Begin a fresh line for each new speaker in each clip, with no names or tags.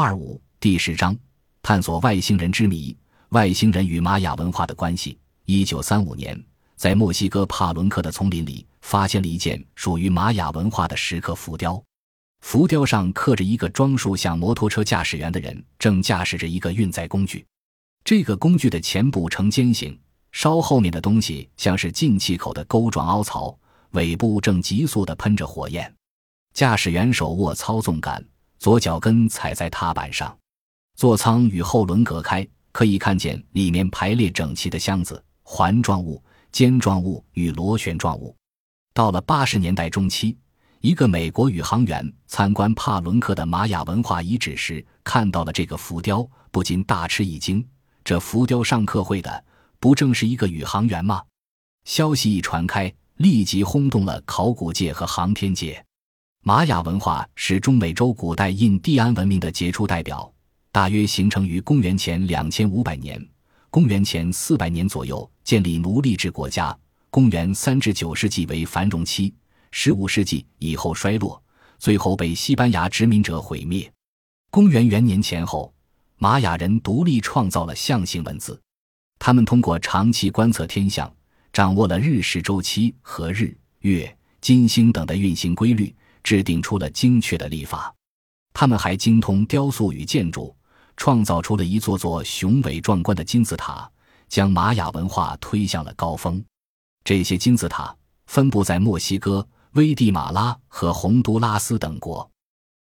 二五第十章：探索外星人之谜。外星人与玛雅文化的关系。一九三五年，在墨西哥帕伦克的丛林里，发现了一件属于玛雅文化的石刻浮雕。浮雕上刻着一个装束像摩托车驾驶员的人，正驾驶着一个运载工具。这个工具的前部呈尖形，稍后面的东西像是进气口的钩状凹槽，尾部正急速地喷着火焰。驾驶员手握操纵杆，左脚跟踩在踏板上。座舱与后轮隔开，可以看见里面排列整齐的箱子、环状物、尖状物与螺旋状物。到了八十年代中期。一个美国宇航员参观帕伦克的玛雅文化遗址时，看到了这个浮雕，不禁大吃一惊。这浮雕上刻绘的，不正是一个宇航员吗？消息一传开，立即轰动了考古界和航天界。玛雅文化是中美洲古代印第安文明的杰出代表，大约形成于公元前两千五百年，公元前四百年左右建立奴隶制国家，公元三至九世纪为繁荣期。十五世纪以后衰落，最后被西班牙殖民者毁灭。公元元年前后，玛雅人独立创造了象形文字。他们通过长期观测天象，掌握了日食周期和日、月、金星等的运行规律，制定出了精确的历法。他们还精通雕塑与建筑，创造出了一座座雄伟壮观的金字塔，将玛雅文化推向了高峰。这些金字塔分布在墨西哥。危地马拉和洪都拉斯等国，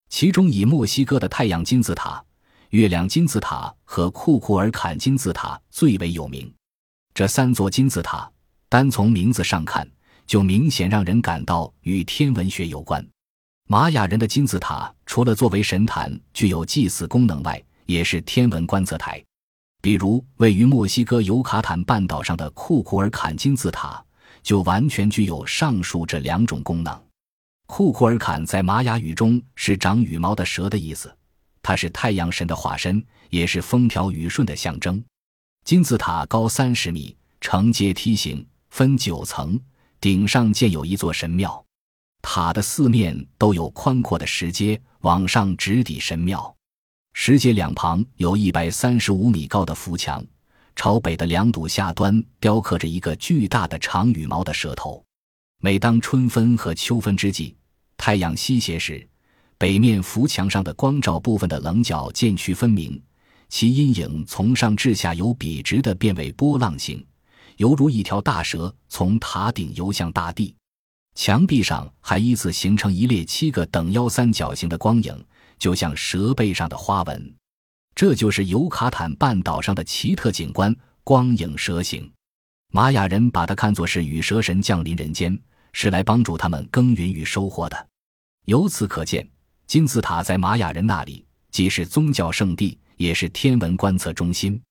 其中以墨西哥的太阳金字塔、月亮金字塔和库库尔坎金字塔最为有名。这三座金字塔，单从名字上看，就明显让人感到与天文学有关。玛雅人的金字塔除了作为神坛具有祭祀功能外，也是天文观测台。比如，位于墨西哥尤卡坦半岛上的库库尔坎金字塔。就完全具有上述这两种功能。库库尔坎在玛雅语中是长羽毛的蛇的意思，它是太阳神的化身，也是风调雨顺的象征。金字塔高三十米，呈阶梯形，分九层，顶上建有一座神庙。塔的四面都有宽阔的石阶，往上直抵神庙。石阶两旁有一百三十五米高的浮墙。朝北的两堵下端雕刻着一个巨大的长羽毛的蛇头。每当春分和秋分之际，太阳西斜时，北面浮墙上的光照部分的棱角渐趋分明，其阴影从上至下由笔直的变为波浪形，犹如一条大蛇从塔顶游向大地。墙壁上还依次形成一列七个等腰三角形的光影，就像蛇背上的花纹。这就是尤卡坦半岛上的奇特景观——光影蛇形。玛雅人把它看作是羽蛇神降临人间，是来帮助他们耕耘与收获的。由此可见，金字塔在玛雅人那里既是宗教圣地，也是天文观测中心。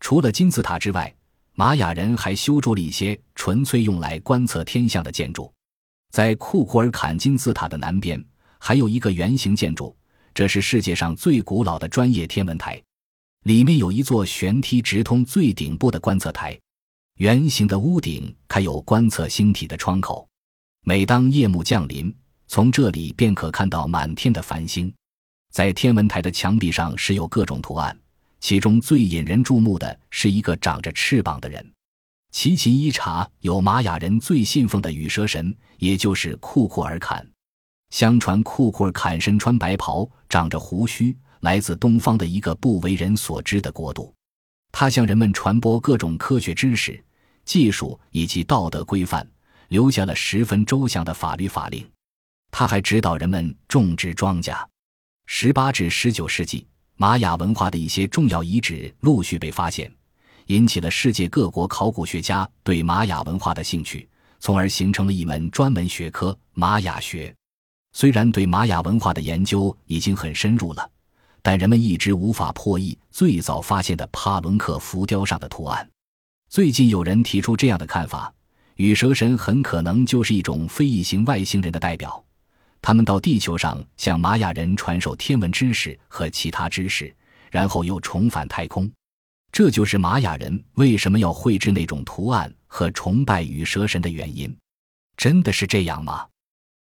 除了金字塔之外，玛雅人还修筑了一些纯粹用来观测天象的建筑。在库库尔坎金字塔的南边，还有一个圆形建筑。这是世界上最古老的专业天文台，里面有一座悬梯直通最顶部的观测台，圆形的屋顶开有观测星体的窗口。每当夜幕降临，从这里便可看到满天的繁星。在天文台的墙壁上是有各种图案，其中最引人注目的是一个长着翅膀的人。奇琴伊察有玛雅人最信奉的羽蛇神，也就是库库尔坎。相传库库尔坎身穿白袍，长着胡须，来自东方的一个不为人所知的国度。他向人们传播各种科学知识、技术以及道德规范，留下了十分周详的法律法令。他还指导人们种植庄稼。十八至十九世纪，玛雅文化的一些重要遗址陆续被发现，引起了世界各国考古学家对玛雅文化的兴趣，从而形成了一门专门学科——玛雅学。虽然对玛雅文化的研究已经很深入了，但人们一直无法破译最早发现的帕伦克浮雕上的图案。最近有人提出这样的看法：羽蛇神很可能就是一种非异形外星人的代表，他们到地球上向玛雅人传授天文知识和其他知识，然后又重返太空。这就是玛雅人为什么要绘制那种图案和崇拜羽蛇神的原因。真的是这样吗？